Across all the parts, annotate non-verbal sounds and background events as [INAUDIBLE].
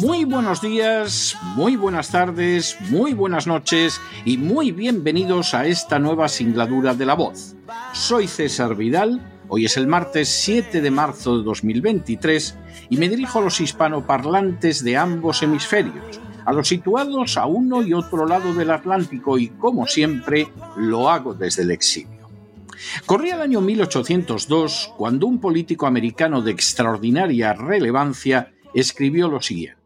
Muy buenos días, muy buenas tardes, muy buenas noches y muy bienvenidos a esta nueva singladura de La Voz. Soy César Vidal, hoy es el martes 7 de marzo de 2023 y me dirijo a los hispanoparlantes de ambos hemisferios, a los situados a uno y otro lado del Atlántico y como siempre lo hago desde el exilio. Corría el año 1802 cuando un político americano de extraordinaria relevancia escribió lo siguiente.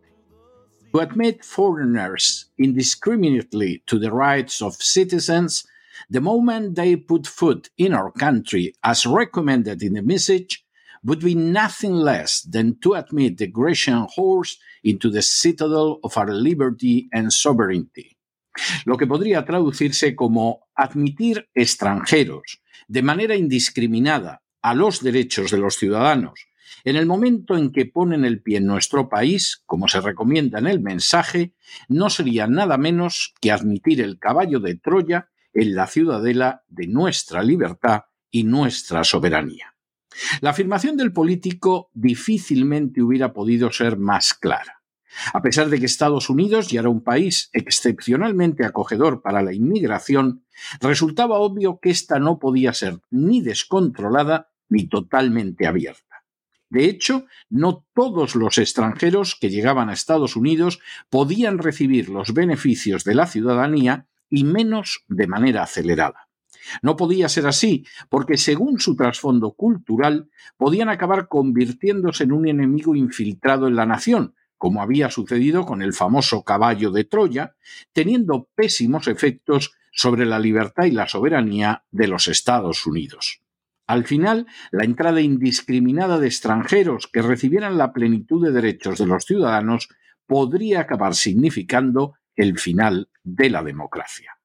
To admit foreigners indiscriminately to the rights of citizens the moment they put foot in our country as recommended in the message would be nothing less than to admit the Grecian horse into the citadel of our liberty and sovereignty. Lo que podría traducirse como admitir extranjeros de manera indiscriminada a los derechos de los ciudadanos en el momento en que ponen el pie en nuestro país, como se recomienda en el mensaje, no sería nada menos que admitir el caballo de Troya en la ciudadela de nuestra libertad y nuestra soberanía. La afirmación del político difícilmente hubiera podido ser más clara. A pesar de que Estados Unidos ya era un país excepcionalmente acogedor para la inmigración, resultaba obvio que ésta no podía ser ni descontrolada ni totalmente abierta. De hecho, no todos los extranjeros que llegaban a Estados Unidos podían recibir los beneficios de la ciudadanía y menos de manera acelerada. No podía ser así, porque según su trasfondo cultural, podían acabar convirtiéndose en un enemigo infiltrado en la nación, como había sucedido con el famoso caballo de Troya, teniendo pésimos efectos sobre la libertad y la soberanía de los Estados Unidos. Al final, la entrada indiscriminada de extranjeros que recibieran la plenitud de derechos de los ciudadanos podría acabar significando el final de la democracia.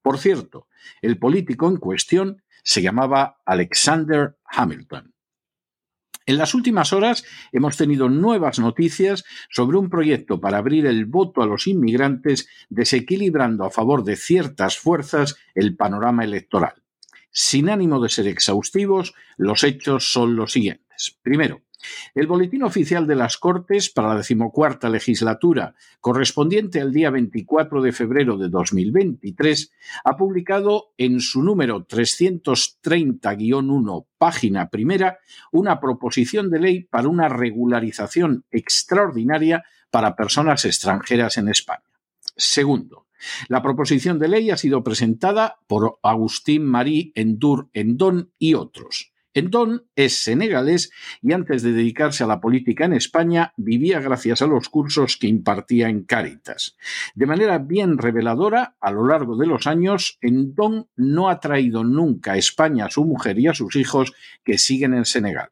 Por cierto, el político en cuestión se llamaba Alexander Hamilton. En las últimas horas hemos tenido nuevas noticias sobre un proyecto para abrir el voto a los inmigrantes, desequilibrando a favor de ciertas fuerzas el panorama electoral. Sin ánimo de ser exhaustivos, los hechos son los siguientes. Primero, el Boletín Oficial de las Cortes para la decimocuarta legislatura, correspondiente al día 24 de febrero de 2023, ha publicado en su número 330-1, página primera, una proposición de ley para una regularización extraordinaria para personas extranjeras en España. Segundo, la proposición de ley ha sido presentada por Agustín Marí Endur Endón y otros. Endón es senegalés y antes de dedicarse a la política en España vivía gracias a los cursos que impartía en Cáritas. De manera bien reveladora, a lo largo de los años, Endón no ha traído nunca a España a su mujer y a sus hijos que siguen en Senegal.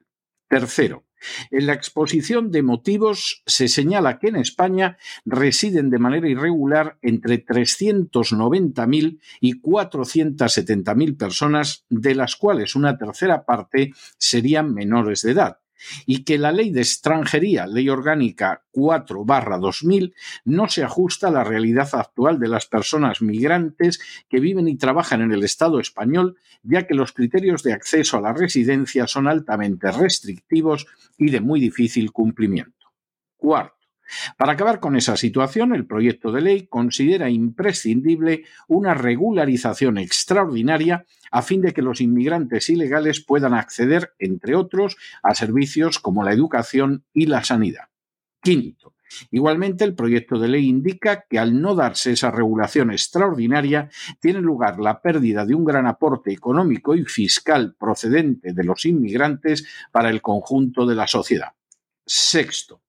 Tercero, en la exposición de motivos se señala que en España residen de manera irregular entre 390.000 y 470.000 personas, de las cuales una tercera parte serían menores de edad y que la ley de extranjería, ley orgánica 4 2000, no se ajusta a la realidad actual de las personas migrantes que viven y trabajan en el Estado español, ya que los criterios de acceso a la residencia son altamente restrictivos y de muy difícil cumplimiento. Cuarto, para acabar con esa situación, el proyecto de ley considera imprescindible una regularización extraordinaria a fin de que los inmigrantes ilegales puedan acceder, entre otros, a servicios como la educación y la sanidad. Quinto, Igualmente, el proyecto de ley indica que al no darse esa regulación extraordinaria, tiene lugar la pérdida de un gran aporte económico y fiscal procedente de los inmigrantes para el conjunto de la sociedad. Sexto,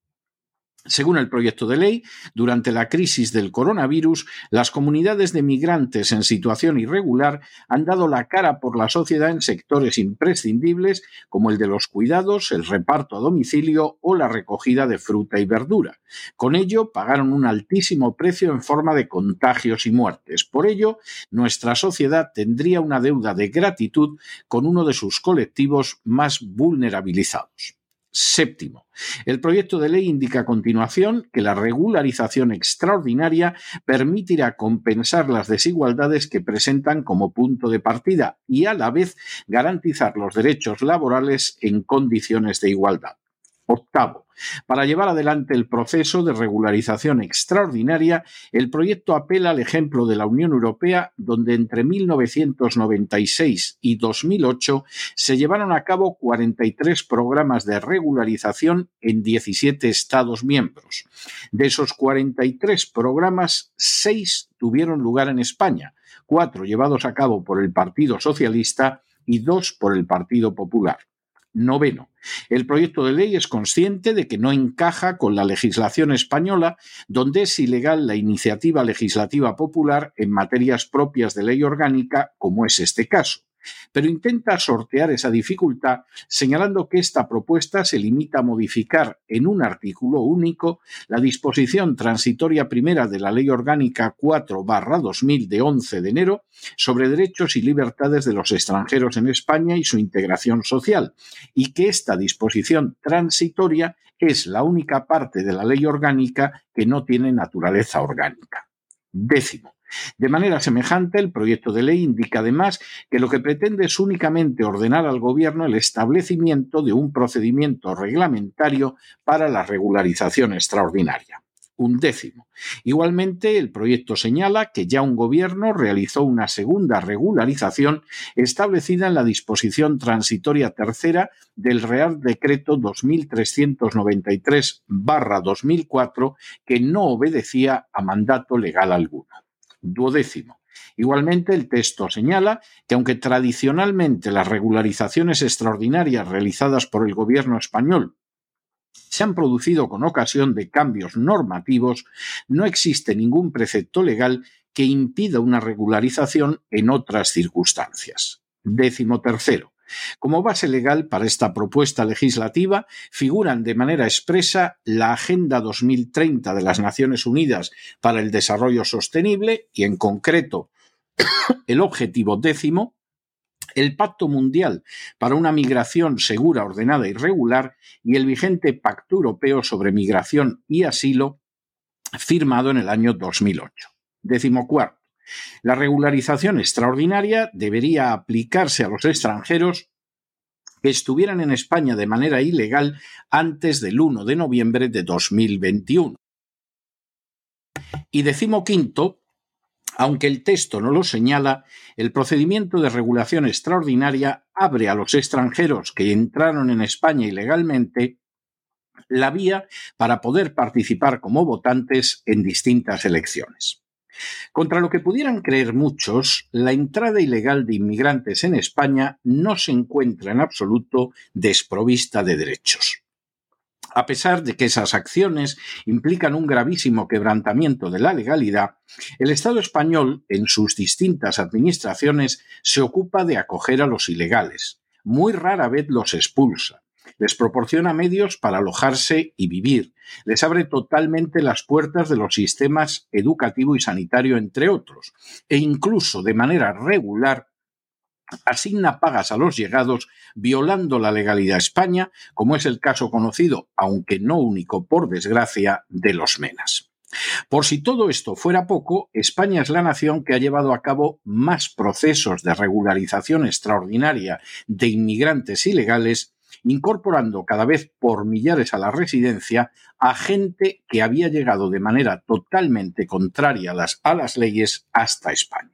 según el proyecto de ley, durante la crisis del coronavirus, las comunidades de migrantes en situación irregular han dado la cara por la sociedad en sectores imprescindibles como el de los cuidados, el reparto a domicilio o la recogida de fruta y verdura. Con ello, pagaron un altísimo precio en forma de contagios y muertes. Por ello, nuestra sociedad tendría una deuda de gratitud con uno de sus colectivos más vulnerabilizados. Séptimo, el proyecto de ley indica a continuación que la regularización extraordinaria permitirá compensar las desigualdades que presentan como punto de partida y a la vez garantizar los derechos laborales en condiciones de igualdad. Octavo, para llevar adelante el proceso de regularización extraordinaria, el proyecto apela al ejemplo de la Unión Europea, donde entre 1996 y 2008 se llevaron a cabo 43 programas de regularización en 17 Estados miembros. De esos 43 programas, 6 tuvieron lugar en España, 4 llevados a cabo por el Partido Socialista y 2 por el Partido Popular. Noveno. El proyecto de ley es consciente de que no encaja con la legislación española, donde es ilegal la iniciativa legislativa popular en materias propias de ley orgánica, como es este caso pero intenta sortear esa dificultad señalando que esta propuesta se limita a modificar en un artículo único la disposición transitoria primera de la Ley Orgánica 4-2000 de 11 de enero sobre derechos y libertades de los extranjeros en España y su integración social, y que esta disposición transitoria es la única parte de la ley orgánica que no tiene naturaleza orgánica. Décimo. De manera semejante, el proyecto de ley indica además que lo que pretende es únicamente ordenar al Gobierno el establecimiento de un procedimiento reglamentario para la regularización extraordinaria. Un décimo. Igualmente, el proyecto señala que ya un gobierno realizó una segunda regularización establecida en la disposición transitoria tercera del Real Decreto 2393-2004 que no obedecía a mandato legal alguno duodécimo. Igualmente, el texto señala que aunque tradicionalmente las regularizaciones extraordinarias realizadas por el gobierno español se han producido con ocasión de cambios normativos, no existe ningún precepto legal que impida una regularización en otras circunstancias. Décimo tercero. Como base legal para esta propuesta legislativa figuran de manera expresa la Agenda 2030 de las Naciones Unidas para el Desarrollo Sostenible y, en concreto, [COUGHS] el objetivo décimo, el Pacto Mundial para una Migración Segura, Ordenada y Regular y el vigente Pacto Europeo sobre Migración y Asilo, firmado en el año 2008. Décimo. La regularización extraordinaria debería aplicarse a los extranjeros que estuvieran en España de manera ilegal antes del 1 de noviembre de 2021. Y decimoquinto, aunque el texto no lo señala, el procedimiento de regulación extraordinaria abre a los extranjeros que entraron en España ilegalmente la vía para poder participar como votantes en distintas elecciones. Contra lo que pudieran creer muchos, la entrada ilegal de inmigrantes en España no se encuentra en absoluto desprovista de derechos. A pesar de que esas acciones implican un gravísimo quebrantamiento de la legalidad, el Estado español, en sus distintas administraciones, se ocupa de acoger a los ilegales. Muy rara vez los expulsa les proporciona medios para alojarse y vivir, les abre totalmente las puertas de los sistemas educativo y sanitario, entre otros, e incluso de manera regular asigna pagas a los llegados violando la legalidad España, como es el caso conocido, aunque no único por desgracia, de los menas. Por si todo esto fuera poco, España es la nación que ha llevado a cabo más procesos de regularización extraordinaria de inmigrantes ilegales incorporando cada vez por millares a la residencia a gente que había llegado de manera totalmente contraria a las, leyes hasta España.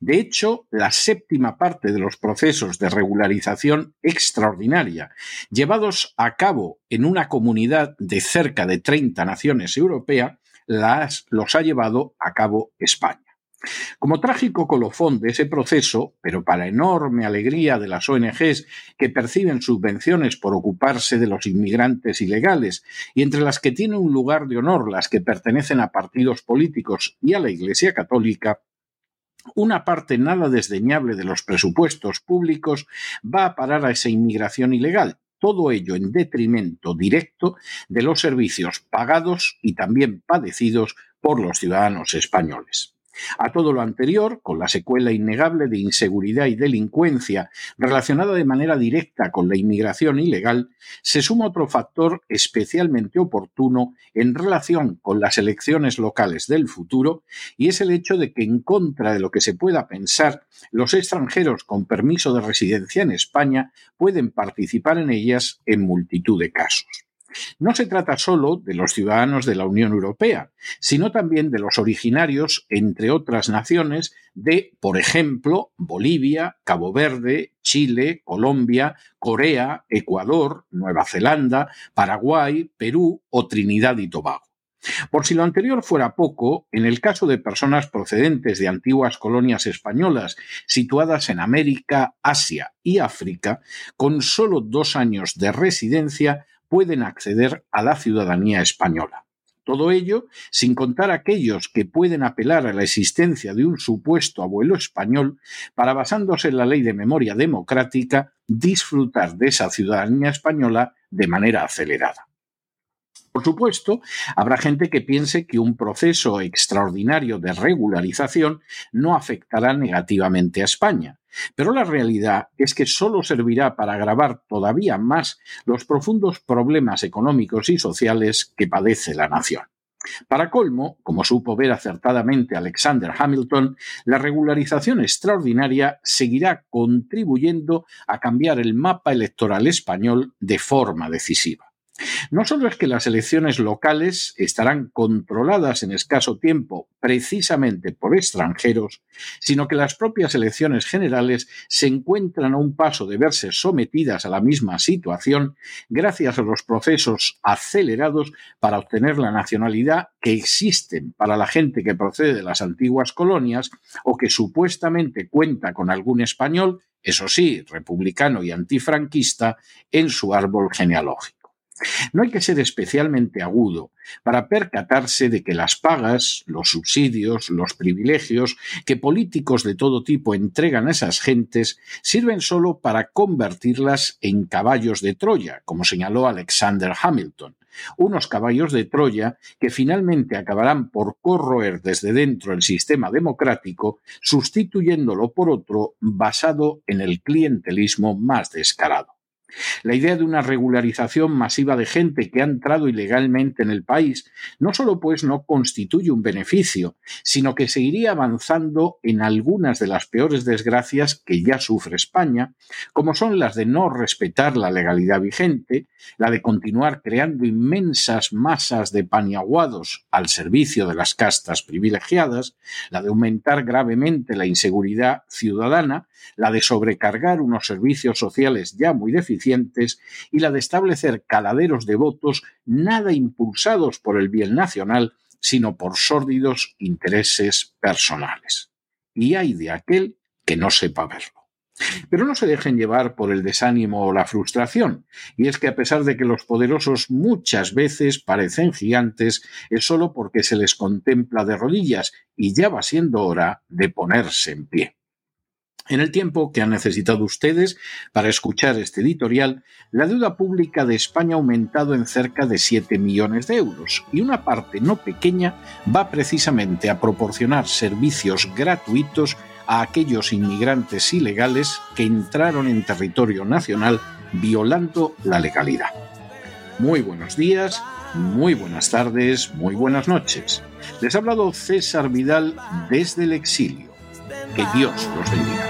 De hecho, la séptima parte de los procesos de regularización extraordinaria llevados a cabo en una comunidad de cerca de 30 naciones europeas los ha llevado a cabo España. Como trágico colofón de ese proceso, pero para enorme alegría de las ONGs que perciben subvenciones por ocuparse de los inmigrantes ilegales y entre las que tiene un lugar de honor las que pertenecen a partidos políticos y a la Iglesia Católica, una parte nada desdeñable de los presupuestos públicos va a parar a esa inmigración ilegal, todo ello en detrimento directo de los servicios pagados y también padecidos por los ciudadanos españoles. A todo lo anterior, con la secuela innegable de inseguridad y delincuencia relacionada de manera directa con la inmigración ilegal, se suma otro factor especialmente oportuno en relación con las elecciones locales del futuro, y es el hecho de que, en contra de lo que se pueda pensar, los extranjeros con permiso de residencia en España pueden participar en ellas en multitud de casos. No se trata solo de los ciudadanos de la Unión Europea, sino también de los originarios, entre otras naciones, de, por ejemplo, Bolivia, Cabo Verde, Chile, Colombia, Corea, Ecuador, Nueva Zelanda, Paraguay, Perú o Trinidad y Tobago. Por si lo anterior fuera poco, en el caso de personas procedentes de antiguas colonias españolas situadas en América, Asia y África, con solo dos años de residencia pueden acceder a la ciudadanía española. Todo ello sin contar aquellos que pueden apelar a la existencia de un supuesto abuelo español para, basándose en la ley de memoria democrática, disfrutar de esa ciudadanía española de manera acelerada. Por supuesto, habrá gente que piense que un proceso extraordinario de regularización no afectará negativamente a España, pero la realidad es que solo servirá para agravar todavía más los profundos problemas económicos y sociales que padece la nación. Para colmo, como supo ver acertadamente Alexander Hamilton, la regularización extraordinaria seguirá contribuyendo a cambiar el mapa electoral español de forma decisiva. No solo es que las elecciones locales estarán controladas en escaso tiempo precisamente por extranjeros, sino que las propias elecciones generales se encuentran a un paso de verse sometidas a la misma situación gracias a los procesos acelerados para obtener la nacionalidad que existen para la gente que procede de las antiguas colonias o que supuestamente cuenta con algún español, eso sí, republicano y antifranquista, en su árbol genealógico. No hay que ser especialmente agudo para percatarse de que las pagas, los subsidios, los privilegios que políticos de todo tipo entregan a esas gentes sirven solo para convertirlas en caballos de Troya, como señaló Alexander Hamilton, unos caballos de Troya que finalmente acabarán por corroer desde dentro el sistema democrático, sustituyéndolo por otro basado en el clientelismo más descarado. La idea de una regularización masiva de gente que ha entrado ilegalmente en el país no solo pues no constituye un beneficio, sino que seguiría avanzando en algunas de las peores desgracias que ya sufre España, como son las de no respetar la legalidad vigente, la de continuar creando inmensas masas de paniaguados al servicio de las castas privilegiadas, la de aumentar gravemente la inseguridad ciudadana, la de sobrecargar unos servicios sociales ya muy deficientes y la de establecer caladeros de votos nada impulsados por el bien nacional, sino por sórdidos intereses personales. Y hay de aquel que no sepa verlo. Pero no se dejen llevar por el desánimo o la frustración, y es que a pesar de que los poderosos muchas veces parecen gigantes, es solo porque se les contempla de rodillas y ya va siendo hora de ponerse en pie. En el tiempo que han necesitado ustedes para escuchar este editorial, la deuda pública de España ha aumentado en cerca de 7 millones de euros y una parte no pequeña va precisamente a proporcionar servicios gratuitos a aquellos inmigrantes ilegales que entraron en territorio nacional violando la legalidad. Muy buenos días, muy buenas tardes, muy buenas noches. Les ha hablado César Vidal desde el exilio. Que Dios los bendiga.